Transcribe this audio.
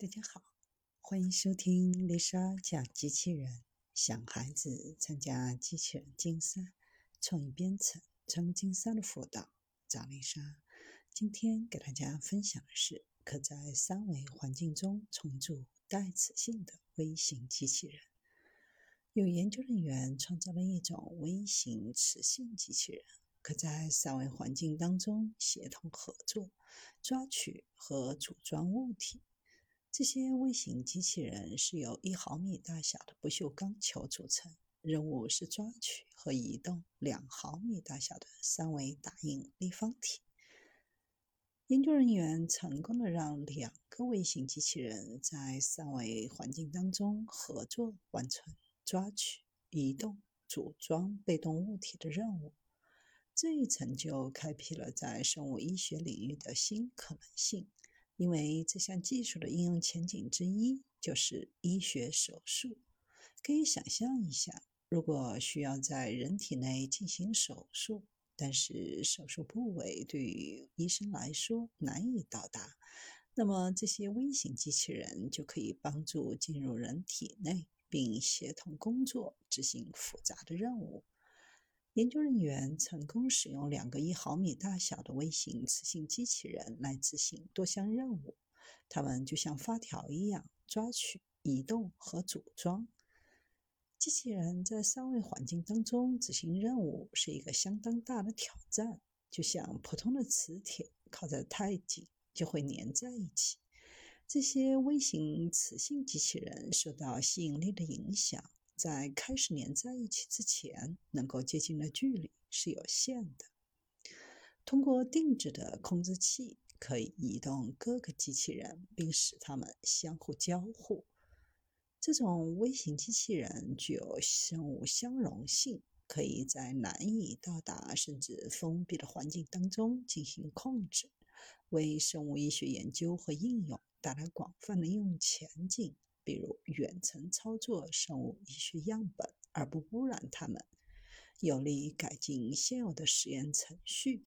大家好，欢迎收听丽莎讲机器人。想孩子参加机器人竞赛、创意编程、创意竞赛的辅导，找丽莎。今天给大家分享的是，可在三维环境中重组带磁性的微型机器人。有研究人员创造了一种微型磁性机器人，可在三维环境当中协同合作，抓取和组装物体。这些微型机器人是由一毫米大小的不锈钢球组成，任务是抓取和移动两毫米大小的三维打印立方体。研究人员成功的让两个微型机器人在三维环境当中合作完成抓取、移动、组装被动物体的任务。这一成就开辟了在生物医学领域的新可能性。因为这项技术的应用前景之一就是医学手术。可以想象一下，如果需要在人体内进行手术，但是手术部位对于医生来说难以到达，那么这些微型机器人就可以帮助进入人体内，并协同工作，执行复杂的任务。研究人员成功使用两个一毫米大小的微型磁性机器人来执行多项任务，它们就像发条一样抓取、移动和组装。机器人在三维环境当中执行任务是一个相当大的挑战，就像普通的磁铁靠得太紧就会粘在一起。这些微型磁性机器人受到吸引力的影响。在开始连在一起之前，能够接近的距离是有限的。通过定制的控制器，可以移动各个机器人，并使它们相互交互。这种微型机器人具有生物相容性，可以在难以到达甚至封闭的环境当中进行控制，为生物医学研究和应用带来广泛的应用前景。比如远程操作生物医学样本而不污染它们，有利于改进现有的实验程序，